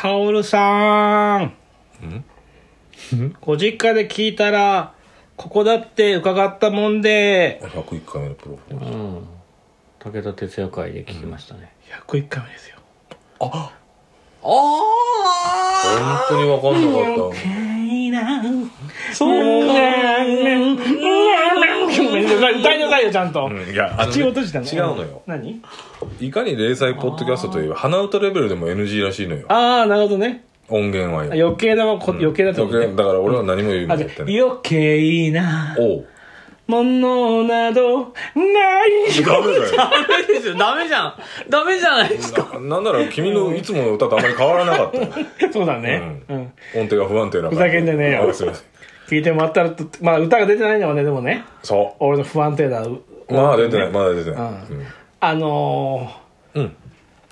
カオルさん。ご実家で聞いたら、ここだって伺ったもんで、101回目のプロポーズ。うん。武田鉄矢会で聞きましたね、101回目ですよ。あ本当に分かんなかった。そう歌いなさいよ、ちゃんと。うんいや口を閉じたの違うのよ。何？いかに零細ポッドキャストといえば鼻歌レベルでも NG らしいのよ。ああ、なるほどね。音源はよ。余計なこ、余計なってこ。とね。余計だから俺は何も言うない。余計なおうものなどないダメだよダメですよダメじゃんダメじゃないですかななんなら君のいつもの歌とあまり変わらなかったよそうだね。うん。音程が不安定なふざけんじゃねえよあすいません聞いてもらったらと、まあ歌が出てないのはね、でもね、そ俺の不安定な。うまだ出てないまだ出てない。うん。あのうん。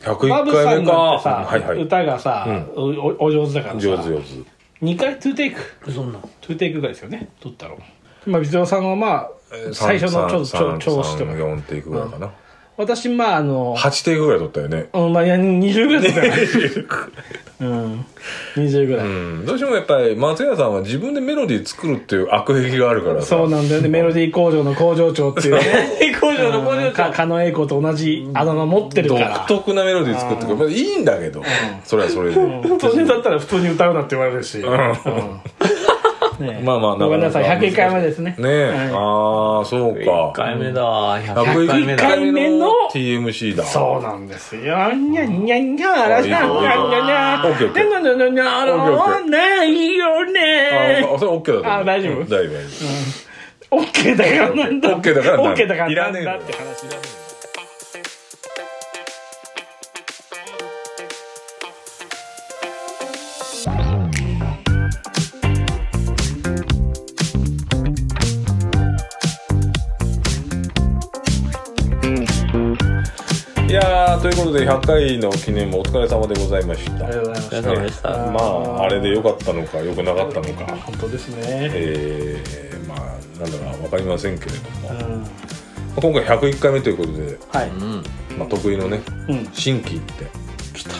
ー、バ101ブさん回目かはいはい。歌がさ、おおお上手だからさ、上手上手。2回2テイク。そんな2テイクぐらいですよね、撮ったの。まあ、水尾さんはまあ、最初のちょっと調調子とか。4テイクぐらいかな私、まあ、あの、8テイクぐらい撮ったよね。うん、まあ、いや20ぐらいだったよ。ね。うん。20ぐらい。うん。どうしてもやっぱり松屋さんは自分でメロディー作るっていう悪癖があるからさ。そうなんだよね。メロディー工場の工場長っていうね。工場の工場か長狩野英孝と同じあだ名持ってるから。独特なメロディー作ってくる。まあいいんだけど。それはそれで。普通にだったら普通に歌うなって言われるし。うんねえまあまあごめんなさい。101回目ですね。ねえはいああそう1か回目だ100 101回目だ回目の TMC だそうなんですよ。にゃんにゃんにゃんにゃらにゃんにゃんにゃんにゃんオッケーオッケーにゃんにゃんにゃんにゃんオッケーオッケーないよねあそれ OK だと思うあ大丈夫うん大丈夫大丈オッケーだからなんだ。オッケーだからなんだオッケーだからいらねえのなんだって話だ。夫いうことで100回の記念もお疲れ様でございましたありがとうございました。様でしたまああれで良かったのか良くなかったのか本当ですね。えー、まあなんだか分かりませんけれども、うん今回101回目ということで、はい。うんまあ、得意のねうん。新規って来た。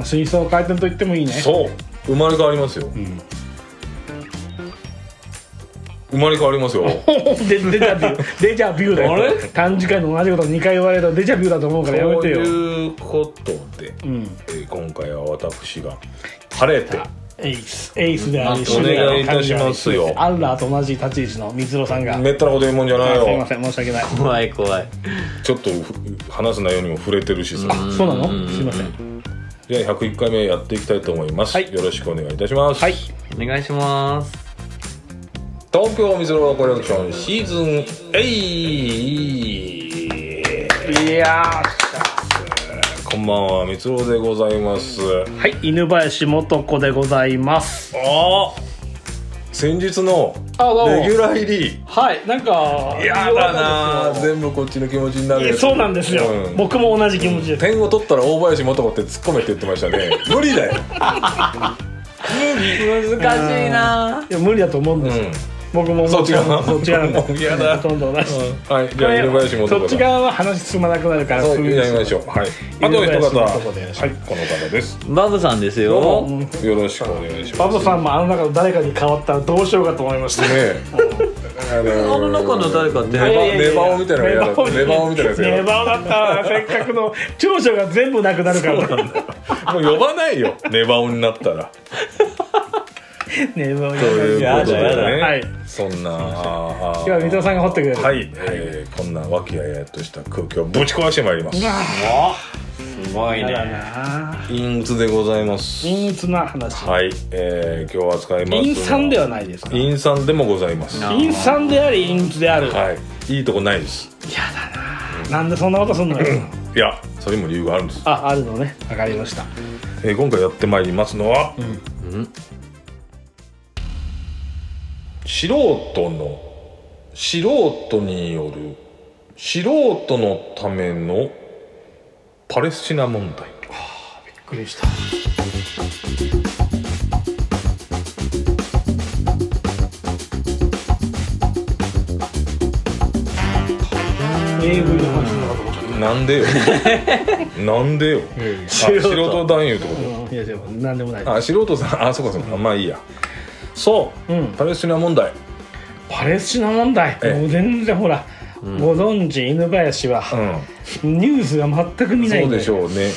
お水槽回転と言ってもいいね。そう生まれ変わりますよ、ん生まれ変わりますよ。デデジャビュー。デジャビューだよ。あれ？短時間で同じこと2回言われるとデジャビューだと思うからやめてよ。ということで、うん。えー今回は私が晴れてエイス。エイスでありお願いいたしますよ。アッラーと同じ立ち位置の水野さんが。めったなこと言うもんじゃないよ。すいません申し訳ない。怖い怖い。ちょっとふ話す内容にも触れてるしさ、そうなの？すいません。じゃあ101回目やっていきたいと思います、はい。よろしくお願いいたします、はい。お願いします東京水ろコレクションシーズン8いやこんばんは三郎でございます。ーはい犬林素子でございます。あ先日のあどうも。レギュラー入り。はいなんかやだな全部こっちの気持ちになる。そうなんですよ、うん。僕も同じ気持ちで。す点を取ったら大林素子って突っ込めって言ってましたね。無理だよ、難しいないや無理だと思うんですよ、うん僕もそっち側。そっち側なんで。嫌だ。ほとんど同じ、はいじゃあ犬林素子そっち側は話進まなくなるからそうやりましょう。はい。あと一方。はい。この方です。バブさんですよ。もよろしくお願いします。バブさんもあの中の誰かに変わったらどうしようかと思いました。ねえ。ああの中の誰かってネバネバオみたいなの嫌だ。ったネバオみたいなやつネバオだったわせっかくの長所が全部なくなるから。もう呼ばないよ。ネバオになったらネバオということでやだやだ。ね、はい。そんな今今日は水戸さんが掘ってくれる。はい、えーこんな和気あいあいとした空気をぶち壊してまいります。すごいね。な陰鬱でございます。陰鬱な話。はい、えー、今日扱います陰酸ではないですか？陰酸でもございます。陰酸であり陰鬱である。嫌い。いいとこないです。だななんでそんなことすんのよ。いやそれにも理由があるんです、ああるのね。わかりました。えー今回やってまいりますのは、うん素人の素人による素人のためのパレスチナ問題。びっくりした。なんでよ。なんでよ。あ素素人人男優ってこうん。いやでもなんでもない。とあ素人さん。あそうかそうか。まあいいやそう、うん。パレスチナ問題。パレスチナ問題。ええ。もう全然ほら、ご存知犬林は。うん。ニュースが全く見ないんで。そうでしょうね。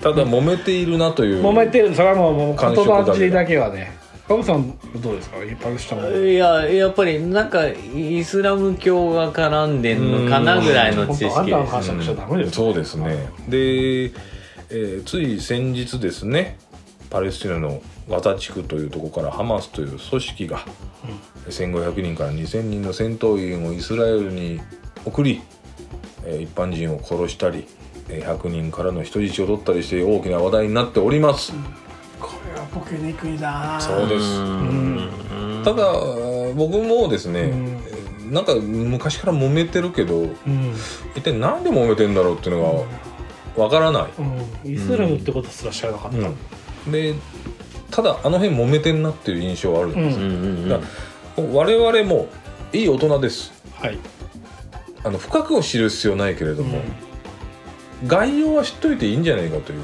ただ揉めているなという揉めてる。それはもう言葉尻だけはね。カブさんどうですか？パレスチナ問題いややっぱりなんかイスラム教が絡んでんのかなぐらいの知識です話はしちゃダメですよ。そうですね。で、えーつい先日ですねパレスチナのガザ地区というところからハマスという組織が、1500人から2000人の戦闘員をイスラエルに送り、えー一般人を殺したりえー100人からの人質を取ったりして大きな話題になっております、これはボケにくいな。そうです。うん。ただ僕もですね、うん。なんか昔から揉めてるけどうん、一体何で揉めてんだろうっていうのがわからない、うん、イスラムってことすら知らなかった、うん、でただあの辺揉めてんなっていう印象はあるんです、うんうん我々もいい大人です。はい、あの深くを知る必要ないけれども、概要は知っといていいんじゃないかという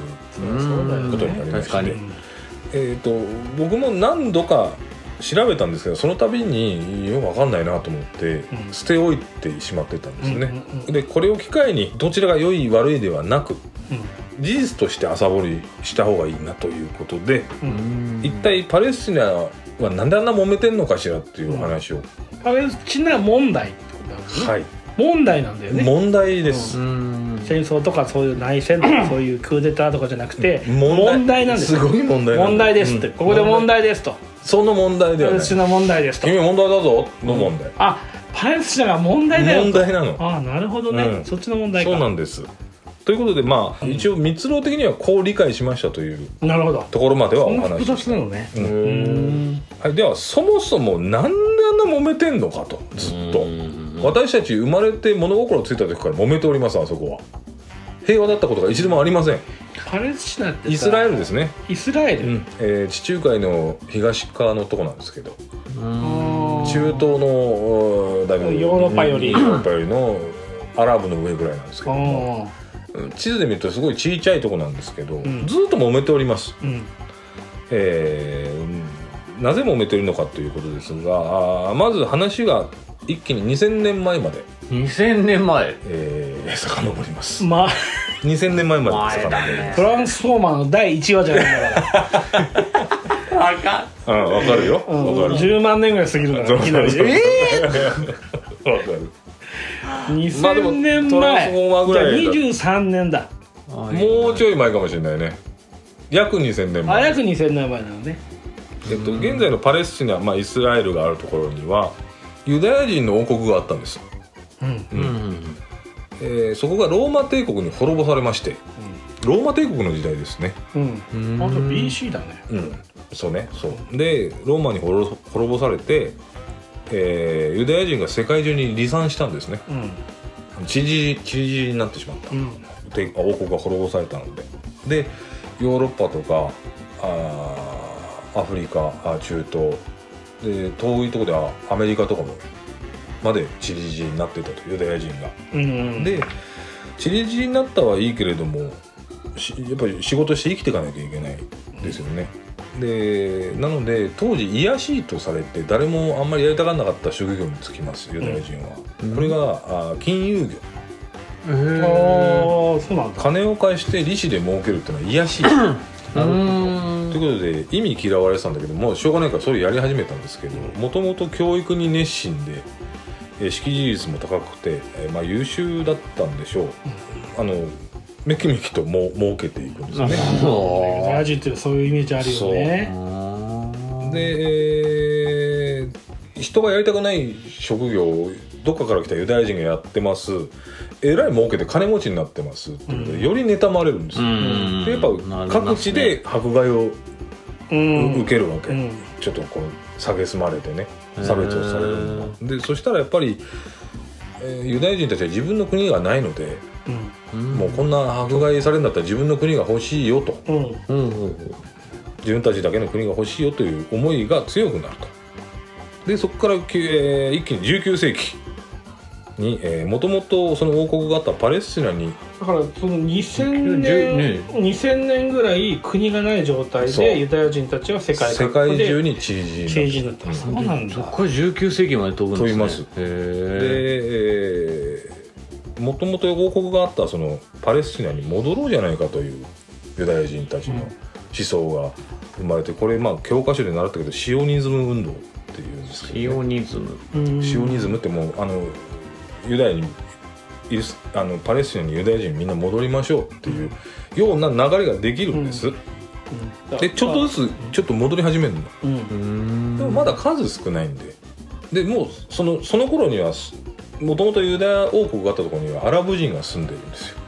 ことになりまして、えー、と僕も何度か調べたんですけどその度によく分かんないなと思って、うん。捨て置いてしまってたんですよね、うんうんうんでこれを機会にどちらが良い悪いではなく事実として朝掘りした方がいいなということで、うん。うん一体パレスチナはなんであんな揉めてんのかしらっていうお話を、パレスチナ問題ってことなんですね、はい。問題なんだよね。問題です、うん。戦争とかそういう内戦とかそういうクーデターとかじゃなくて問題。なんです。すごい問題問題ですって、うん。ここで問題ですと。その問題ではパレスチナ問題ですと。君問題だぞ。の問題、あパレスチナが問題だよ問題なの。ああなるほどね、うん。そっちの問題か。そうなんですということでまあ一応密論的にはこう理解しましたというなるほど。ところまではお話しした。ね。うん。うん。はい、ではそもそもなんであんな揉めてんのかとずっと。私たち生まれて物心ついた時から揉めておりますあそこは。平和だったことが一度もありません。パレスチナってさイスラエルですね、イスラエル、うん。えー地中海の東側のとこなんですけど。うん中東のおだいぶヨーロッパより。ヨーロッパよりのアラブの上ぐらいなんですけどあも地図で見るとすごい小さいとこなんですけど、ん。ずっと揉めております。ーうん。えーなぜ揉めてるのかということですがまず話が一気に2000年前まで、2000年前。えー、遡ります。まあ。2000年前まで遡りまねトランスフォーマーの第1話じゃないんだから。あかすうんわかるよ。わかうんる。10万年ぐらい過ぎるから いきなりそうそうえ わかるえまあでも2000年トランスフォーマー前。じゃあぐらいだ23年だ。もうちょい前かもしれないね。約2000年前。あ約2000年前なのね。えっと、現在のパレスチナ、まあ、イスラエルがあるところにはユダヤ人の王国があったんです、うん。うん。えーそこがローマ帝国に滅ぼされましてローマ帝国の時代ですね。うん。うん。あと BC だね。うん。そうねそう。でローマに滅ぼされて、えーユダヤ人が世界中に離散したんですね。うん。散り散り散りになってしまった、うん。帝王国が滅ぼされたので。でヨーロッパとかあーアフリカあ中東。で遠いところではアメリカとかもまで散り散りになってたとユダヤ人が。うんで散り散りになったはいいけれどもしやっぱり仕事して生きていかなきゃいけないですよね。でなので当時癒やしいとされて誰もあんまりやりたがらなかった職業に就きますユダヤ人は。これがあ金融業。ああそうなんだ。金を返して利子で儲けるっていうのは癒やし い。ということで意味嫌われてたんだけどもうしょうがないからそれやり始めたんですけどもともと教育に熱心で、えー識字率も高くて、えーまあ、優秀だったんでしょう、あのめきめきとも儲けていくんですよね。ユダヤ人ってそういうイメージあるよね。で、えー人がやりたくない職業をどっかから来たユダヤ人がやってます。えらい儲けて金持ちになってますってことで、より妬まれるんですよ。うん。でやっぱ各地で迫害をうん。受けるわけ、うん。ちょっとこう蔑まれてね差別をされるでそしたらやっぱり、えーユダヤ人たちは自分の国がないので、うんこんな迫害されるんだったら自分の国が欲しいよと。うん。うん。うん自分たちだけの国が欲しいよという思いが強くなると。でそこから、えー一気に19世紀にもともとその王国があったパレスチナに。だからその2000じゅ年、ね。2000年ぐらい国がない状態でユダヤ人たちは世界世界中にチリジ政治になった。そうなんだそこから19世紀まで飛ぶんですね。飛びます。へでもともと王国があったそのパレスチナに戻ろうじゃないかというユダヤ人たちの思想が生まれてこれまあ教科書で習ったけどシオニズム運動っていうんですけどね、シオニズム。うん。シオニズムってもうあのユダヤにイスあのパレスチナにユダヤ人みんな戻りましょうっていうような流れができるんです、うん。でちょっとずつちょっと戻り始めるの。うん。うーん。でもまだ数少ないんで。でもうそのその頃にはもともとユダヤ王国があったところにはアラブ人が住んでるんですよ。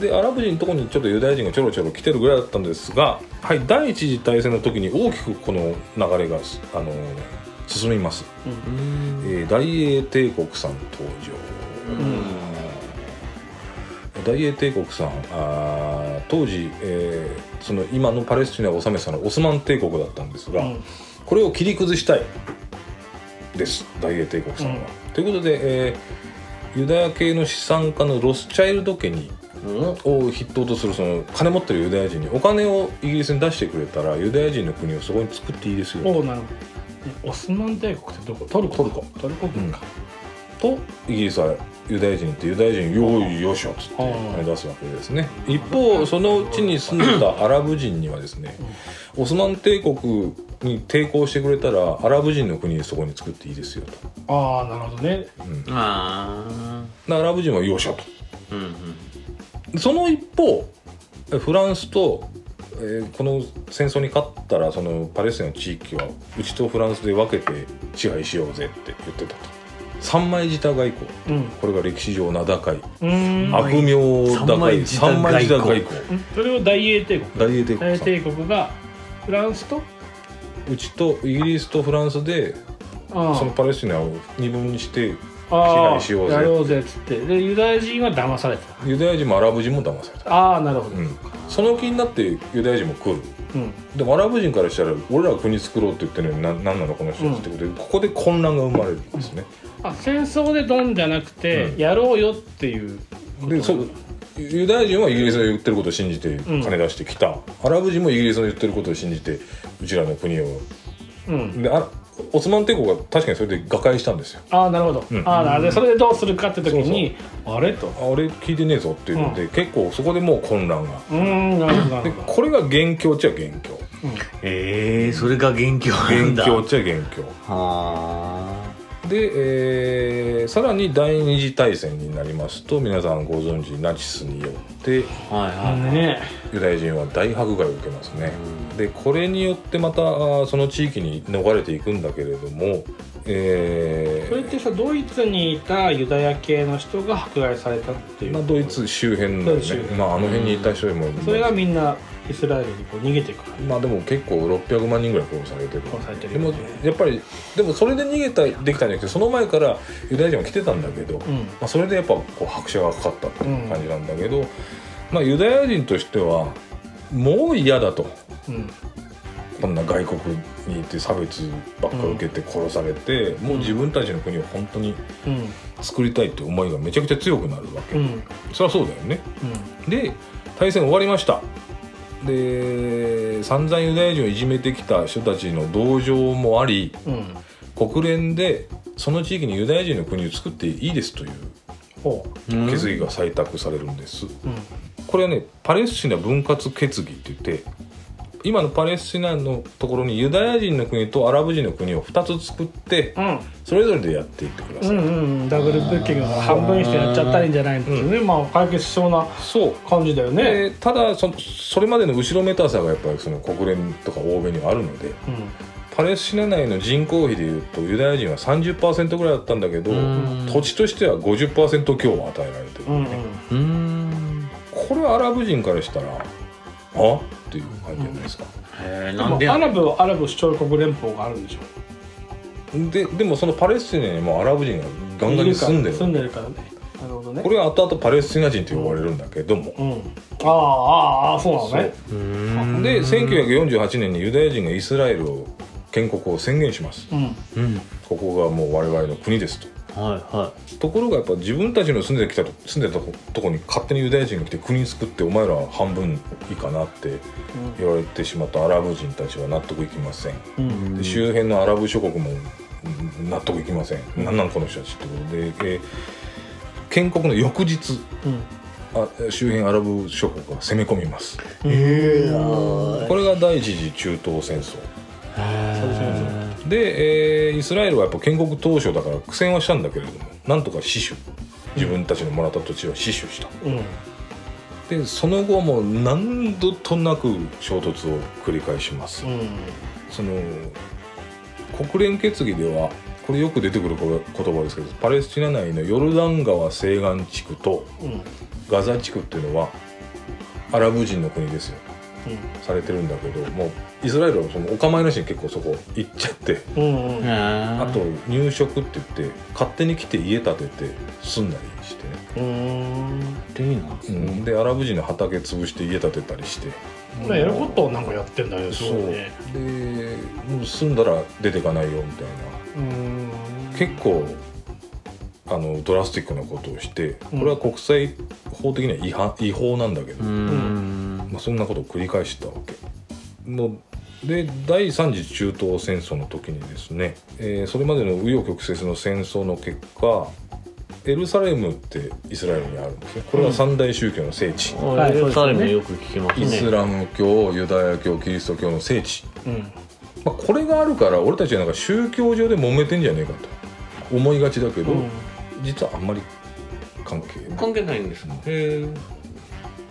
でアラブ人のところにちょっとユダヤ人がちょろちょろ来てるぐらいだったんですが、はい、第一次大戦の時に大きくこの流れがあの進みます、うん。えー大英帝国さん登場、大英帝国さんあー当時、えーその今のパレスチナを治めてたのはオスマン帝国だったんですが、うん。これを切り崩したいです。大英帝国さんは。ということで、えーユダヤ系の資産家のロスチャイルド家にを筆頭とするその金持ってるユダヤ人にお金をイギリスに出してくれたらユダヤ人の国をそこに作っていいですよ。おうなるほど。オスマン帝国ってどこ？トルコ。トルコトルコ軍か、とイギリスはユダヤ人にってユダヤ人よいよっしょっつって金出すわけですね。一方そのうちに住んでたアラブ人にはですねオスマン帝国に抵抗してくれたらアラブ人の国そこに作っていいですよと。ああなるほどね。あでアラブ人はよっしょとーうんうん。その一方フランスと、えーこの戦争に勝ったらそのパレスチナの地域はうちとフランスで分けて支配しようぜって言ってたと。三枚舌外交。うん。これが歴史上名高い、うーん。悪名高い。三三枚枚舌外舌外交。うん。それを大英帝国。大英帝国がフランスとうちとイギリスとフランスであそのパレスチナを二分にしてあ支配しようぜ。やろうぜっつって。でユダヤ人は騙されてた。ユダヤ人もアラブ人も騙された、ああなるほど、うん、その気になってユダヤ人も来る。うん。でもアラブ人からしたら俺らは国作ろうって言ってるのにな何なのこの人たちってことで、ここで混乱が生まれるんですね、あ戦争でドンじゃなくて、うん。やろうよっていう。でそうユダヤ人はイギリスの言ってることを信じてん金出してきた、アラブ人もイギリスの言ってることを信じてうちらの国を。うん。であオスマン帝国は確かにそれで瓦解したんですよ。ああなるほど、うん。ああなるほど。それでどうするかって時にあれと。あ俺聞いてねえぞっていうので、結構そこでもう混乱が。うーんなるほどなでこれが元凶っちゃ元凶。ええそれが元凶なんだ。元凶っちゃ元凶。はで、えーさらに第二次大戦になりますと皆さんご存知ナチスによってあはいはい。ユダヤ人は大迫害を受けますね、でこれによってまたその地域に逃れていくんだけれども、えーそれってさドイツにいたユダヤ系の人が迫害されたっていう、まあ、ドイツ周辺のねまあ、あの辺にいた人でも、それがみんなイスラエルにこう逃げていくまあでも結構600万人ぐらい殺されてる。殺されてるでもやっぱりでもそれで逃げたできたんじゃなくてその前からユダヤ人は来てたんだけど、まうん。あ、それでやっぱこう拍車がかかったっていう感じなんだけど、まあ、ユダヤ人としてはもう嫌だと。うん。こんな外国にいて差別ばっか受けて殺されて、もう自分たちの国を本当にうん。作りたいって思いがめちゃくちゃ強くなるわけ、うん。そりゃそうだよね。で大戦終わりましたで散々ユダヤ人をいじめてきた人たちの同情もありうんうん国連でその地域にユダヤ人の国を作っていいですという決議が採択されるんです、ううん。これはねパレスチナ分割決議って言って今のパレスチナのところにユダヤ人の国とアラブ人の国を2つ作ってうん。それぞれでやっていってください、うんうんダブルブッキングが半分にしてやっちゃったらいいんじゃないっていうね、まあ解決しそうなそう。感じだよね、でただそそれまでの後ろめたさがやっぱりその国連とか欧米にはあるのでうん。パレスチナ内の人口比でいうとユダヤ人は30%ぐらいだったんだけどうん。土地としては50%強を与えられてる、うんうんうーん。これはアラブ人からしたらあっていう感じじゃないですか、へえでなんでや？もアラブはアラブ首長国連邦があるんでしょででもそのパレスチナにもアラブ人がガンガンに住んでる住んでるからね。なるほどね。これは後々パレスチナ人と呼ばれるんだけども、うん。ああああああそうなのね。う。ーんで1948年にユダヤ人がイスラエルを建国を宣言します。うん。うん。ここがもう我々の国ですとはいはところがやっぱ自分たちの住んできたと住んでたとことこに勝手にユダヤ人が来て国作ってお前ら半分以下なって言われてしまったアラブ人たちは納得いきません。うん。で周辺のアラブ諸国もうん納得いきません、なんなんこの人たちってことで、えー建国の翌日うん。あ周辺アラブ諸国が攻め込みます。へこれが第一次中東戦争。えで、えーイスラエルはやっぱ建国当初だから苦戦はしたんだけれどもなんとか死守。自分たちのもらった土地は死守した。うん。でその後も何度となく衝突を繰り返します、うん。その国連決議ではこれよく出てくる言葉ですけどパレスチナ内のヨルダン川西岸地区とうん。ガザ地区っていうのはアラブ人の国ですよされてるんだけどもうイスラエルはそのお構いなしに結構そこ行っちゃって。うんうん。ああと入植って言って勝手に来て家建てて住んだりして。ね、うん。っていいな。うん、でアラブ人の畑潰して家建てたりして。まあやることをなんかやってんだよそう。ねでもう住んだら出てかないよみたいうん。な結構あのドラスティックなことをしてこれは国際法的には違反違法なんだけど、うんまあ、そんなことを繰り返してたわけ。ので第三次中東戦争の時にですね、えーそれまでの紆余曲折の戦争の結果エルサレムってイスラエルにあるんですね。これは三大宗教の聖地、はい。エルサレムよく聞きますね。イスラム教ユダヤ教キリスト教の聖地、うん。まあ、これがあるから俺たちはなんか宗教上で揉めてんじゃねえかと。思いがちだけど、うん。実はあんまり関係ない。関係ないんですか？へ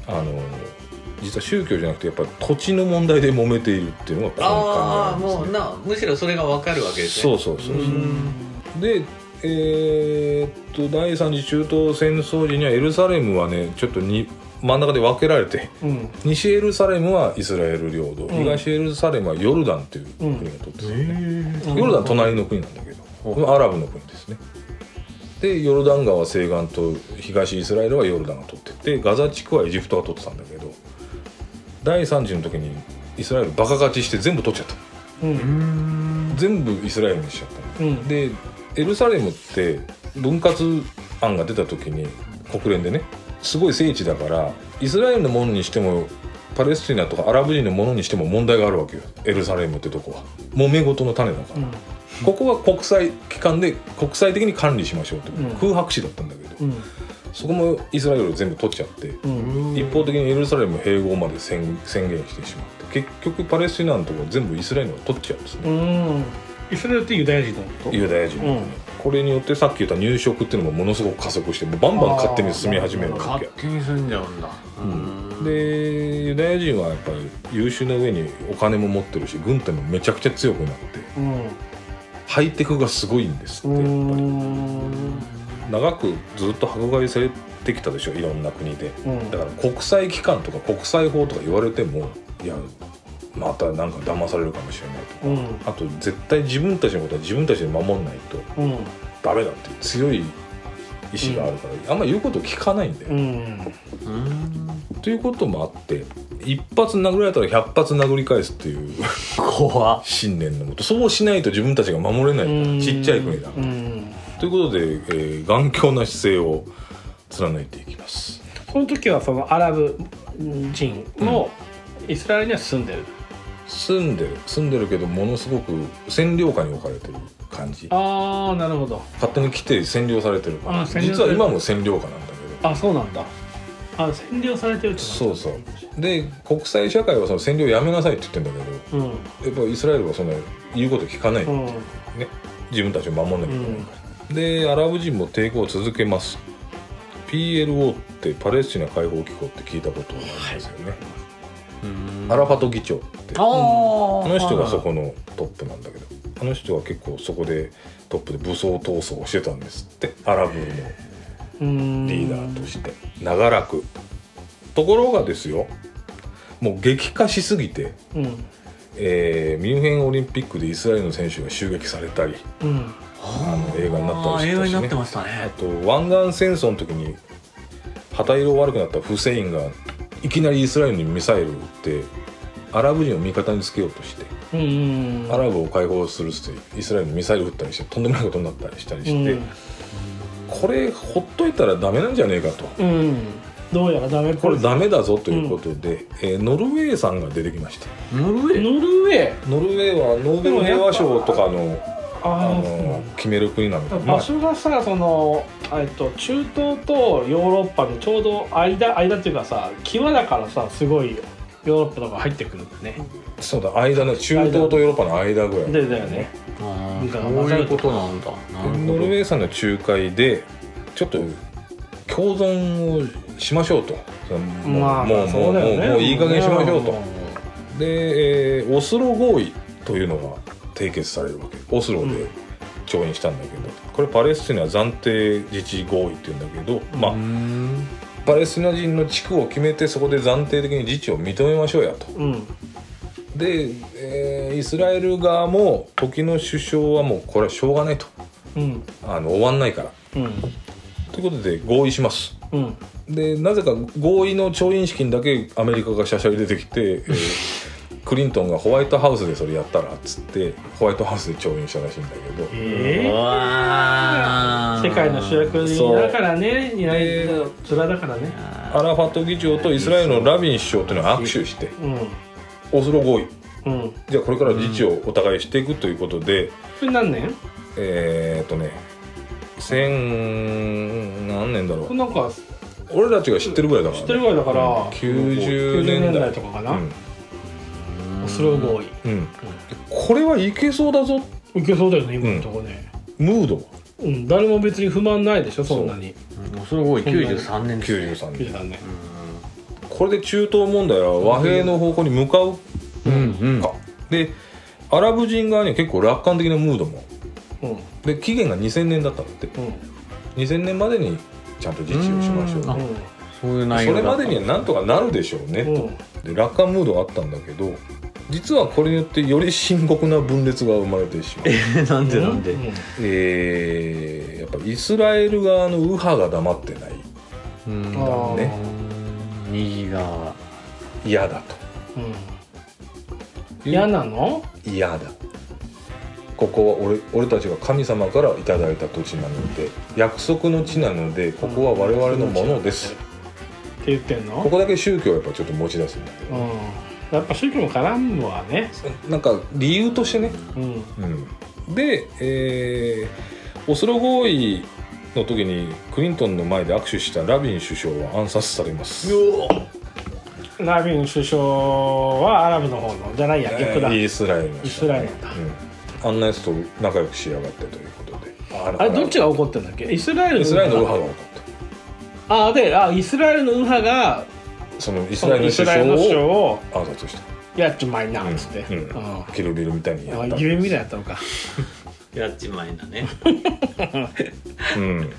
あの実は宗教じゃなくてやっぱり土地の問題で揉めているっていうのが根幹にあああるんですねもうなむしろそれが分かるわけですね。そうそうそうそう。うんでえーっと第三次中東戦争時にはエルサレムはねちょっとに真ん中で分けられてうん。西エルサレムはイスラエル領土、ん。東エルサレムはヨルダンっていう国が取ってた、うん。ヨルダン隣の国なんだけど、アラブの国ですね。でヨルダン川西岸と東イスラエルはヨルダンが取っててガザ地区はエジプトが取ってたんだけど第3次の時にイスラエルバカ勝ちして全部取っちゃった。うん。全部イスラエルにしちゃったの。うん。でエルサレムって分割案が出た時に国連でねすごい聖地だからイスラエルのものにしてもパレスチナとかアラブ人のものにしても問題があるわけよ。エルサレムってとこは。揉め事の種だから、ここは国際機関で国際的に管理しましょうって、うん。空白地だったんだけど、うんそこもイスラエル全部取っちゃって、うん。一方的にエルサレム併合まで宣宣言してしまって結局パレスチナのところ全部イスラエルが取っちゃうんですね、うん。イスラエルってユダヤ人のこと？ユダヤ人。うん。これによってさっき言った入植っていうのもものすごく加速してもうバンバン勝手に進み始めるわ勝け手に住んじゃうんだ。うん。でユダヤ人はやっぱり優秀な上にお金も持ってるし軍隊もめちゃくちゃ強くなってうん。ハイテクがすごいんですってやっぱり。うん長くずっと迫害されてきたでしょいろんな国で。うん。だから国際機関とか国際法とか言われてもいやまたなんか騙されるかもしれないとか、うん。あと絶対自分たちのことは自分たちで守んないと。うん。ダメだっていう強い意志があるから、あんま言うこと聞かないんだよ、うん。うん。ということもあって一発殴られたら100発殴り返すっていう怖っ。信念のもとそうしないと自分たちが守れないからちっちゃい国だから、うんということで、えー頑強な姿勢を貫いていきます。その時はそのアラブ人もイスラエルには住んでる、住んでる。住んでるけどものすごく占領下に置かれてる感じ。ああなるほど。勝手に来て占領されてるから。実は今も占領下なんだけど。あそうなんだ。あ占領されてるそうそう。で国際社会はその占領やめなさいって言ってんだけどうん。やっぱイスラエルはそんな言うこと聞かない、うん。ね、自分たちを守んなきゃいけないから、でアラブ人も抵抗を続けます。PLO ってパレスチナ解放機構って聞いたことがありますよね、アラファト議長って。あの人がそこのトップなんだけど。あの人は結構そこでトップで武装闘争をしてたんですって。アラブのうん。リーダーとして。長らく。ところがですよ。もう激化しすぎて、うん。えーミュンヘンオリンピックでイスラエルの選手が襲撃されたり。うんあの映画になったりして映画にたし、ね、なってましたあねと湾岸戦争の時に旗色悪くなったフセインがいきなりイスラエルにミサイル撃ってアラブ人を味方につけようとしてうんアラブを解放するっつってイスラエルにミサイル撃ったりしてとんでもないことになったりしたりして、これほっといたらダメなんじゃねえかと。うん。どうやらダメこれダメだぞということで、えーノルウェーさんが出てきました。ノルウェー？ノルウェー？ノルウェーはノーベル平和賞とかのああの決める国なの。場所がさそのえっと中東とヨーロッパのちょうど間間っていうかさ際だからさすごいヨーロッパとか入ってくるんだね。そうだ間の中東とヨーロッパの間ぐらい。でだよね。そういうことなんだ。ノルウェーさんの仲介でちょっと共存をしましょうと。そのもう,、まあもうもうもういい加減しましょうと、ん。で、えーオスロ合意というのが締結されるわけオスロで調印したんだけど、これパレスチナ暫定自治合意っていうんだけど、まあパレスチナ人の地区を決めてそこで暫定的に自治を認めましょうやとで、えーイスラエル側も時の首相はもうこれはしょうがないとうんあの終わんないからうんということで合意しますうんでなぜか合意の調印式にだけアメリカがしゃしゃり出てきて、えークリントンがホワイトハウスでそれやったらっつってホワイトハウスで調印したらしいんだけど。えー？世界の主役になるからねいないだからね。アラファト議長とイスラエルのラビン首相というのは握手してうん。オスロ合意。うん。じゃあこれから自治をお互いしていくということで、これ何年？えーっとね千何年だろう。なんか俺たちが知ってるぐらいだから、知ってるぐらいだから90年代。90年代とかかな？うん。オスロ合意うん。これはいけそうだぞ。いけそうだよね今のとこね。ムード。うん。誰も別に不満ないでしょそんなに。うん。それ多い93年です93年。93年。これで中東問題は和平の方向に向かううんうん。か、でアラブ人側には結構楽観的なムードも。うん。で期限が2000年だったって。うん。2000年までにちゃんと自治をしましょう。うん。あとそういうそ内容だった。れまでにはなんとかなるでしょうね。うん。とで楽観ムードがあったんだけど実はこれによってより深刻な分裂が生まれてしまう。えなんでなんで？うえーやっぱイスラエル側の右派が黙ってない。うん。あー。ね右側嫌だと。うん。嫌なの？嫌だ。ここは俺俺たちが神様からいただいた土地なので約束の地なのでここは我々のものです、って言ってんの？ここだけ宗教はやっぱちょっと持ち出すんだけど、うんやっぱ宗教も絡むわねなんか理由としてね、うん。うん、で、えーオスロ合意の時にクリントンの前で握手したラビン首相は暗殺されます。ラビン首相はアラブの方のじゃないや逆だ。イスラエルのイスラエルだ。うん、あんなやつと仲良くしやがってということで。ああれどっちが怒ってるんだっけ？イスラエルイスラエルの右派派が怒っあであイスラエルの右派がたそのイスそラエルの首相を暗殺した。やっちまいなっつって。うん。うん。キルビルみたいにやったあ夢みたいやったのか。やっちまいだね。うん。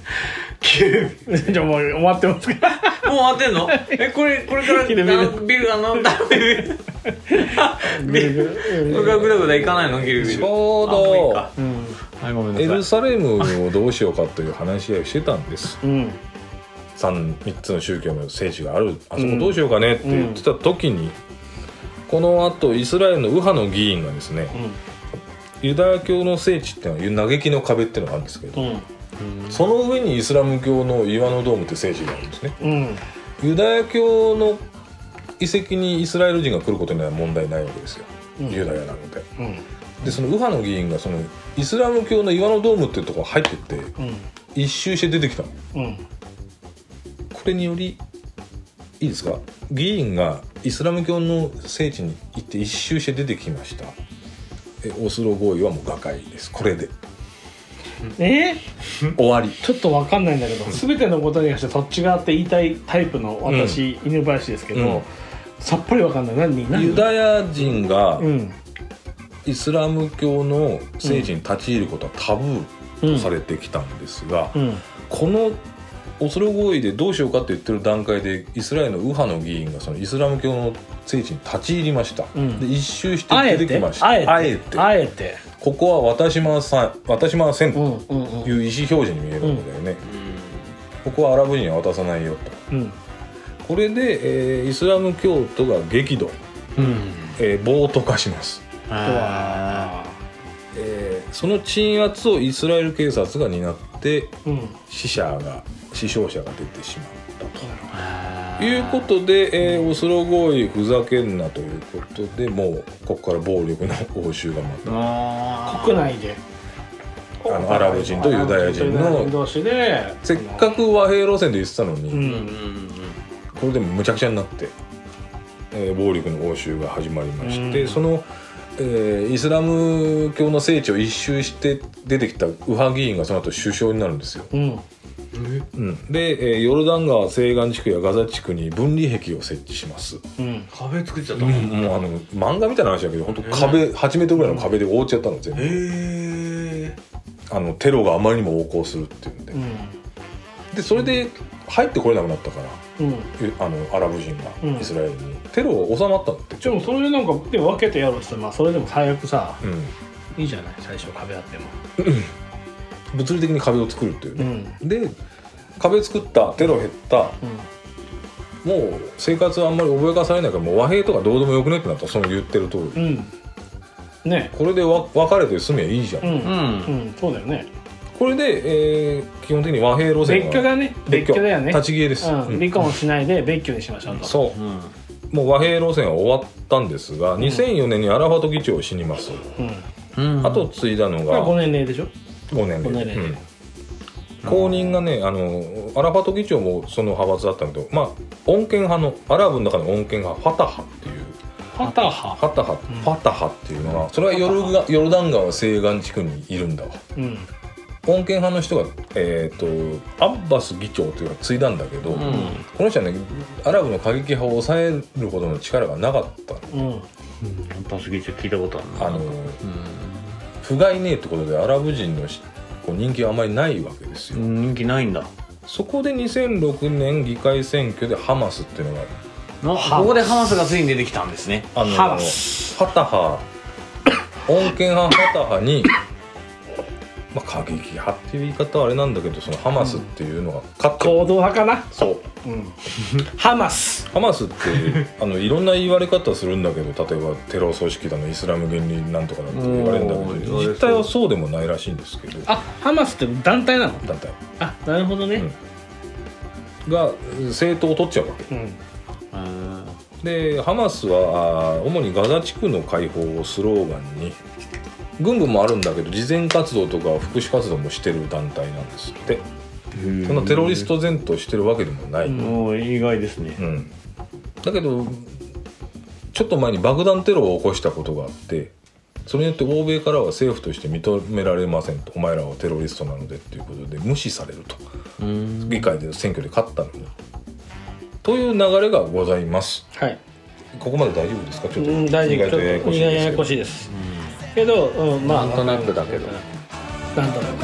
じゃあもう終わってますか。もう終わってんの？えこれこれからキルビル。ビルあのダメビル。ぐるぐるこれからぐだぐだいかないの？キルビル。ちょうどあもういいか。うん。はいごめんなエルさいサレムをどうしようかという話し合いをしてたんです。うん三三つの宗教の聖地があるあそこどうしようかねって言ってた時に、このあとイスラエルの右派の議員がですねユダヤ教の聖地っていうのは嘆きの壁っていうのがあるんですけど、うん。その上にイスラム教の岩のドームって聖地があるんですね。うん。ユダヤ教の遺跡にイスラエル人が来ることには問題ないわけですよ、うん。ユダヤなので。うん。でその右派の議員がそのイスラム教の岩のドームっていうところ入ってってうん。一周して出てきたの。うん。これによりいいですか？議員がイスラム教の聖地に行って一周して出てきました。えオスロ合意はもう瓦解です。これで。え？終わり。ちょっとわかんないんだけど全てのことに関してそっち側って言いたいタイプの私、犬林ですけど、うん。さっぱりわかんない。何？何？ユダヤ人がうん。イスラム教の聖地に立ち入ることはタブーとされてきたんですが、うん。このオスロ合意でどうしようかって言ってる段階でイスラエルの右派の議員がそのイスラム教の聖地に立ち入りました、うん。で一周して出てきました。あえて？あえて？ここは渡しません。渡しません。という意思表示に見えるんだよね、ここはアラブ人には渡さないよと。うん。これで、えーイスラム教徒が激怒、うん。えー暴徒化します、あえーその鎮圧をイスラエル警察が担ってうん死者が死傷者が出てしまったと。あいうことで、えーオスロ合意ふざけんなということでもうここから暴力の応酬がまた。あ国内で。あのアラブ人とユダヤ人のせっかく和平路線で言ってたのに、ううんうんうん。これでもむちゃくちゃになって、えー暴力の応酬が始まりまして、うん。その、えーイスラム教の聖地を一周して出てきた右派議員がその後首相になるんですよ。うん。うん、で、えーヨルダン川西岸地区やガザ地区に分離壁を設置します。うん。壁作っちゃったもうのもうあの漫画みたいな話だけど本当壁、8メートルぐらいの壁で覆っちゃったの全部、へえあのテロがあまりにも横行するっていうんで、うんでそれで入ってこれなくなったから。うん。えあのアラブ人がうん。イスラエルに、テロ収まったんだってでもそれなんかでも分けてやろうってまあそれでも最悪さうん。いいじゃない？最初壁あっても。物理的に壁を作るっていううね、ん。で壁作ったテロ減った。うん。もう生活はあんまり覚えかされないからもう和平とかどうでもよくねってなった。らその言ってる通り、うん。ね。これでわ別れて住めばいいじゃん、うん。うん。うん。そうだよねこれで、えー基本的に和平路線別居だね。別居。だよね。立ち消えです、うん。うん。離婚しないで別居にしましょうと。そう。うん。もう和平路線は終わったんですが、2004年にアラファト議長を死にます、うん。うん。あと継いだのこれが5年齢でしょ？5年5年齢で。うん。後任がねあのアラファト議長もその派閥だったんだけどまあ穏健派のアラブの中の穏健派ファタハっていう。ファタハ？ファタハ、ファタハっていうのがそれはヨルガヨルダン川西岸地区にいるんだわ。うん穏健派の人が、えー、とアッバス議長というか継いだんだけど、うん。この人はねアラブの過激派を抑えるほどの力がなかったの。うん。パスギチ聞いたことあるな。あのうん不甲斐ねえってことでアラブ人のしこう人気はあまりないわけですよ、人気ないんだ。そこで2006年議会選挙でハマスっていうのがあここでハマスがついに出てきたんですね。あのハマス。ファタハ。穏健派ファタハに、まあ、過激派っていう言い方はあれなんだけどそのハマスっていうのが勝っ行動派かな？そう。うん。ハマス。ハマスって あのいろんな言われ方するんだけど例えばテロ組織だのイスラム原理なんとかだって言われるんだけどおー実態はそうでもないらしいんですけど。あハマスって団体なの？団体。あなるほどね。が政党を取っちゃうわけ。うん。うんでハマスはあー主にガザ地区の解放をスローガンに軍部もあるんだけど慈善活動とか福祉活動もしてる団体なんですって。そんなテロリスト前としてるわけでもない、うん。もう意外ですね。うん。だけどちょっと前に爆弾テロを起こしたことがあってそれによって欧米からは政府として認められませんと。お前らはテロリストなのでっていうことで無視されると。うん。議会で選挙で勝ったのに。という流れがございます。はい。ここまで大丈夫ですか？ちょっとうん大丈夫。意外とややこしいですけど、うん、まあ。なんとなくだけど。なんとなく